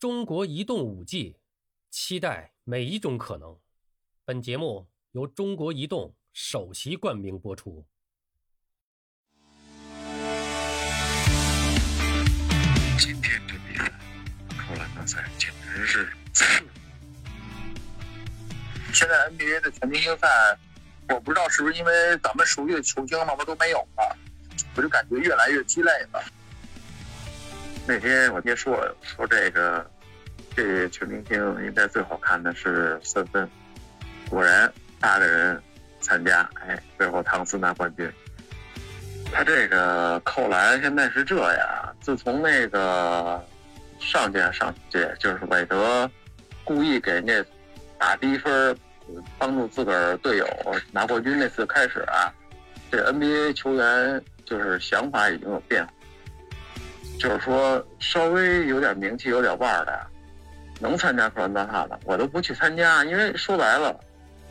中国移动五 G，期待每一种可能。本节目由中国移动首席冠名播出。今天这比赛，扣篮大赛简直是刺！现在 NBA 的全明星赛，我不知道是不是因为咱们熟悉的球星慢慢都没有了，我就感觉越来越鸡肋了。那天我爹说说这个，这全明星应该最好看的是三分。果然，八个人参加，哎，最后唐斯拿冠军。他这个扣篮现在是这样，自从那个上届上届就是韦德故意给人家打低分，帮助自个儿队友拿冠军那次开始啊，这 NBA 球员就是想法已经有变化。就是说，稍微有点名气、有点腕儿的，能参加扣篮大赛的，我都不去参加。因为说白了，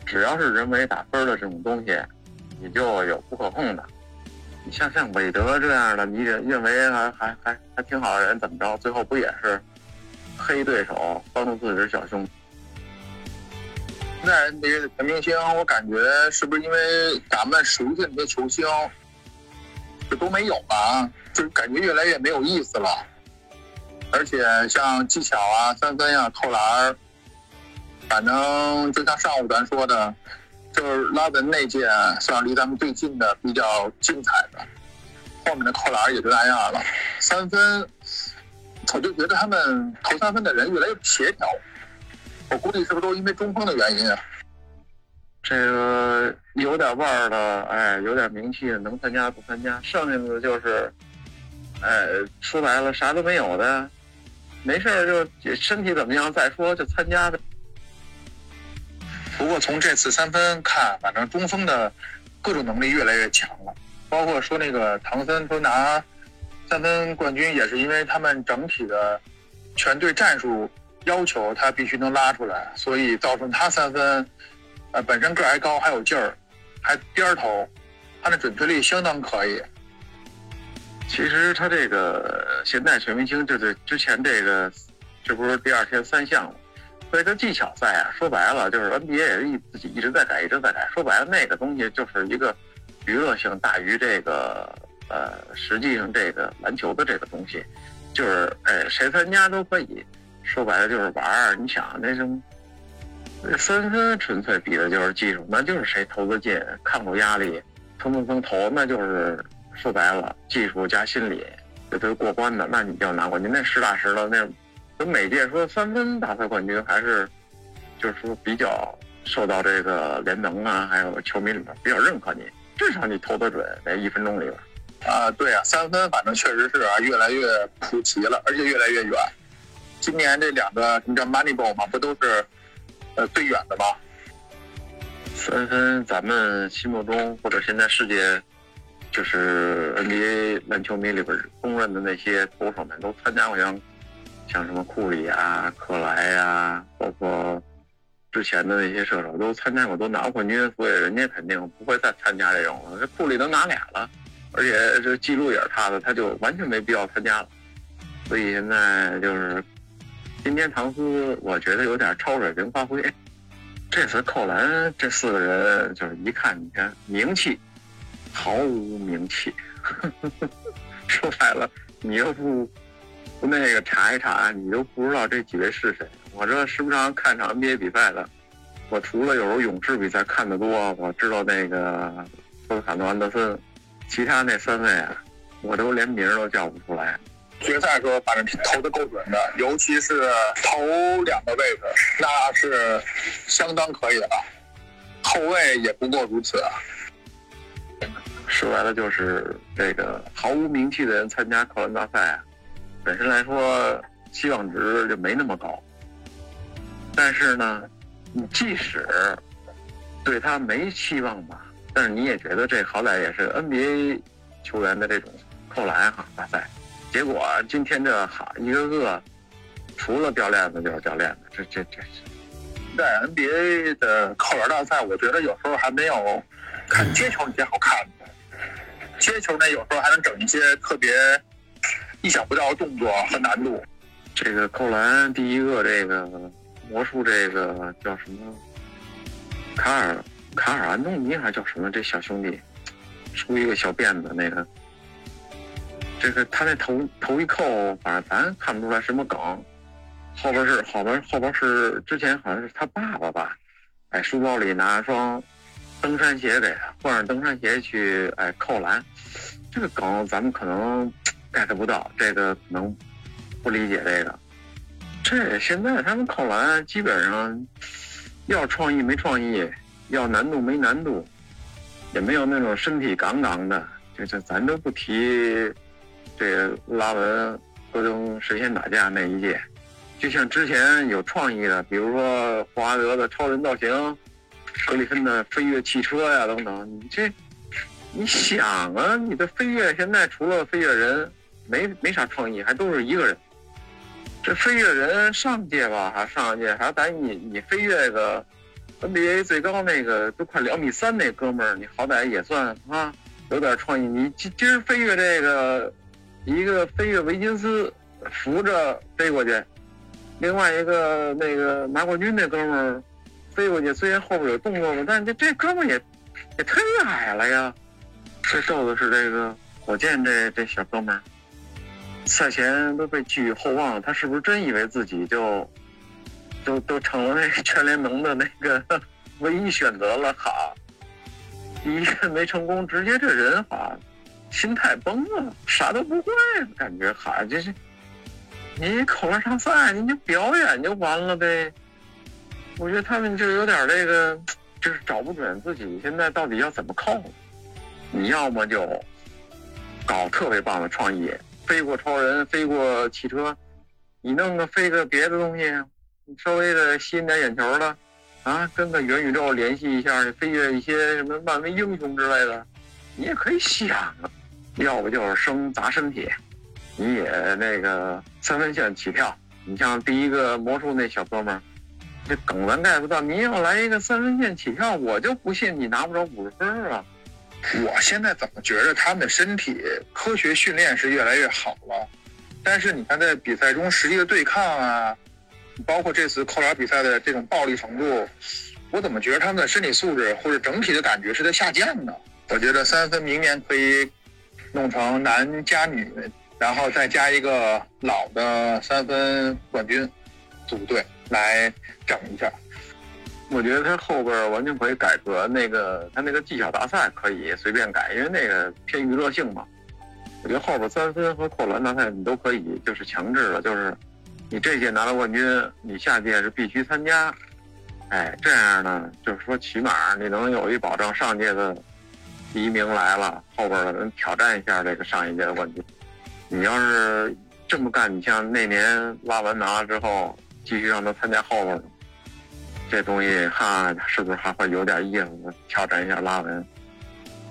只要是人为打分的这种东西，你就有不可控的。你像像韦德这样的，你认认为还还还还挺好的人，怎么着？最后不也是黑对手，帮助自己的小兄弟？现在 NBA 的全明星，我感觉是不是因为咱们熟悉的那些球星，就都没有了？就感觉越来越没有意思了，而且像技巧啊、三分呀、扣篮儿反正就像上午咱说的，就是拉文那届算离咱们最近的、比较精彩的。后面的扣篮也就那样了，三分，我就觉得他们投三分的人越来越不协调。我估计是不是都因为中锋的原因啊？这个有点腕儿的，哎，有点名气的能参加不参加，剩下的就是。哎，说白了啥都没有的，没事儿就身体怎么样再说，就参加呗。不过从这次三分看，反正中锋的各种能力越来越强了，包括说那个唐森说拿三分冠军，也是因为他们整体的全队战术要求他必须能拉出来，所以造成他三分呃本身个儿还高还有劲儿，还颠投，他的准确率相当可以。其实他这个现在全明星就是之前这个，这不是第二天三项嘛？所以他技巧赛啊，说白了就是 NBA 也是一自己一直在改，一直在改。说白了，那个东西就是一个娱乐性大于这个呃，实际上这个篮球的这个东西，就是哎，谁参加都可以。说白了就是玩儿。你想那种三分纯粹比的就是技术，那就是谁投的进，抗住压力，蹭蹭蹭投，那就是。说白了，技术加心理，这都过关的，那你就要拿冠军。那实打实的，那跟每届说三分大赛冠军还是，就是说比较受到这个联盟啊，还有球迷里面比较认可你，至少你投得准，在一分钟里边。啊，对啊，三分反正确实是啊，越来越普及了，而且越来越远。今年这两个，你知道 Moneyball 吗？不都是呃最远的吗？三分，咱们心目中或者现在世界。就是 NBA 篮球迷里边公认的那些投手们都参加过，像像什么库里啊、克莱啊，包括之前的那些射手都参加过，都拿过冠军，所以人家肯定不会再参加这种了。这库里都拿俩了，而且这记录也是他的，他就完全没必要参加了。所以现在就是今天唐斯，我觉得有点超水平发挥。这次扣篮这四个人，就是一看，你看名气。毫无名气，说白了，你又不不那个查一查，你都不知道这几位是谁。我这时不常看场 NBA 比赛的，我除了有时候勇士比赛看的多，我知道那个斯卡诺安德森，其他那三位啊，我都连名都叫不出来。决赛时候反正投的够准的，尤其是头两个位置，那是相当可以的了。后卫也不过如此。啊说白了就是这个毫无名气的人参加扣篮大赛啊，本身来说期望值就没那么高。但是呢，你即使对他没期望吧，但是你也觉得这好歹也是 NBA 球员的这种扣篮哈大赛。结果今天这好一个个除了掉链子就是掉链子，这这这，在 NBA 的扣篮大赛，我觉得有时候还没有看街球那些好看。接球呢，有时候还能整一些特别意想不到的动作和难度。这个扣篮第一个这个魔术这个叫什么？卡尔卡尔安东尼还叫什么？这小兄弟梳一个小辫子那个，这个他那头头一扣，反正咱看不出来什么梗。后边是后边后边是之前好像是他爸爸吧？哎，书包里拿双登山鞋给，换上登山鞋去哎扣篮。这个梗咱们可能 get 不到，这个可能不理解这个。这现在他们扣篮基本上要创意没创意，要难度没难度，也没有那种身体杠杠的。这这咱都不提这拉文和登神仙打架那一届，就像之前有创意的，比如说霍华德的超人造型，格里芬的飞跃汽车呀等等，你这。你想啊，你的飞跃现在除了飞跃人，没没啥创意，还都是一个人。这飞跃人上届吧，还上届还在你你飞跃个 NBA 最高那个都快两米三那哥们儿，你好歹也算啊有点创意。你今今儿飞跃这个一个飞跃维金斯扶着飞过去，另外一个那个拿冠军那哥们儿飞过去，虽然后边有动作吧，但这这哥们也也忒矮了呀。最受的是这个火箭这这小哥们，赛前都被寄予厚望，他是不是真以为自己就，都都成了那全联盟的那个 唯一选择了？哈，一个没成功，直接这人哈，心态崩了，啥都不会，感觉哈，这是你扣篮上赛，你就表演就完了呗。我觉得他们就有点这个，就是找不准自己现在到底要怎么扣。你要么就搞特别棒的创意，飞过超人，飞过汽车，你弄个飞个别的东西，稍微的吸引点眼球的，啊，跟个元宇宙联系一下，飞跃一些什么漫威英雄之类的，你也可以想。要不就是生砸身体，你也那个三分线起跳。你像第一个魔术那小哥们儿，这梗咱 get 不到，你要来一个三分线起跳，我就不信你拿不着五十分啊。我现在怎么觉得他们的身体科学训练是越来越好了，但是你看在比赛中实际的对抗啊，包括这次扣篮比赛的这种暴力程度，我怎么觉得他们的身体素质或者整体的感觉是在下降呢？我觉得三分明年可以弄成男加女，然后再加一个老的三分冠军组队来整一下。我觉得他后边完全可以改革那个，他那个技巧大赛可以随便改，因为那个偏娱乐性嘛。我觉得后边三分和扣篮大赛你都可以，就是强制了，就是你这届拿了冠军，你下届是必须参加。哎，这样呢，就是说起码你能有一保障，上届的第一名来了，后边的人挑战一下这个上一届的冠军。你要是这么干，你像那年拉文拿了之后，继续让他参加后边。这东西哈，是不是还会有点意思？挑战一下拉文。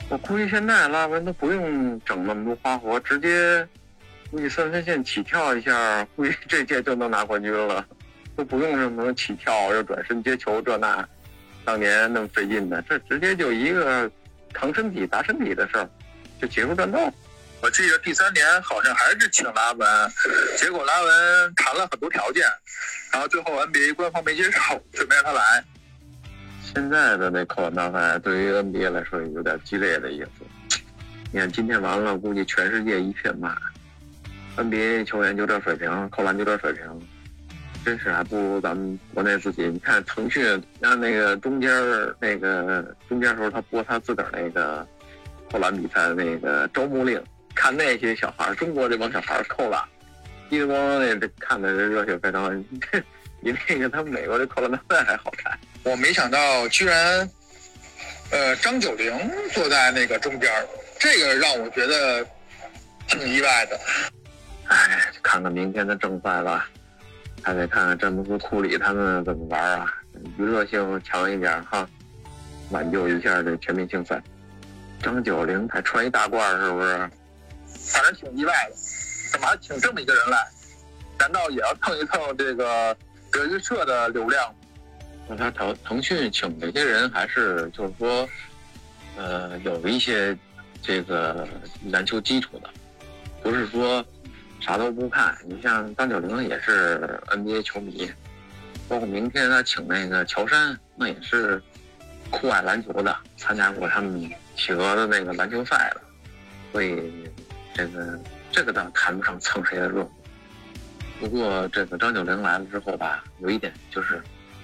我估计现在拉文都不用整那么多花活，直接估计三分线起跳一下，估计这届就能拿冠军了，都不用什么起跳又转身接球这那，当年那么费劲的，这直接就一个扛身体砸身体的事儿，就结束战斗。我记得第三年好像还是请拉文，结果拉文谈了很多条件，然后最后 NBA 官方没接受，就没让他来。现在的那扣篮大赛对于 NBA 来说有点激烈的意思。你看今天完了，估计全世界一片骂，NBA 球员就这水平，扣篮就这水平，真是还不如咱们国内自己。你看腾讯让那个中间那个中间时候他播他自个儿那个扣篮比赛那个招募令。看那些小孩中国这帮小孩扣篮，一光那这看的热血沸腾，比那个他们美国这扣篮大赛还好看。我没想到居然，呃，张九龄坐在那个中间，这个让我觉得挺意外的。哎，看看明天的正赛吧，还得看看詹姆斯、库里他们怎么玩啊，娱乐性强一点哈，挽救一下这全明星赛。张九龄还穿一大褂，是不是？反正挺意外的，怎么还请这么一个人来？难道也要蹭一蹭这个德云社的流量？那他腾腾讯请这些人，还是就是说，呃，有一些这个篮球基础的，不是说啥都不看。你像张九龄也是 NBA 球迷，包括明天他请那个乔杉，那也是酷爱篮球的，参加过他们企鹅的那个篮球赛的，所以这个这个倒谈不上蹭谁的热度。不过这个张九龄来了之后吧，有一点就是，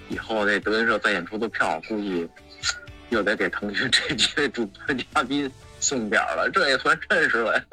以后那德云社再演出的票，估计又得给腾讯这几位主播嘉宾送点了，这也算认识了呀。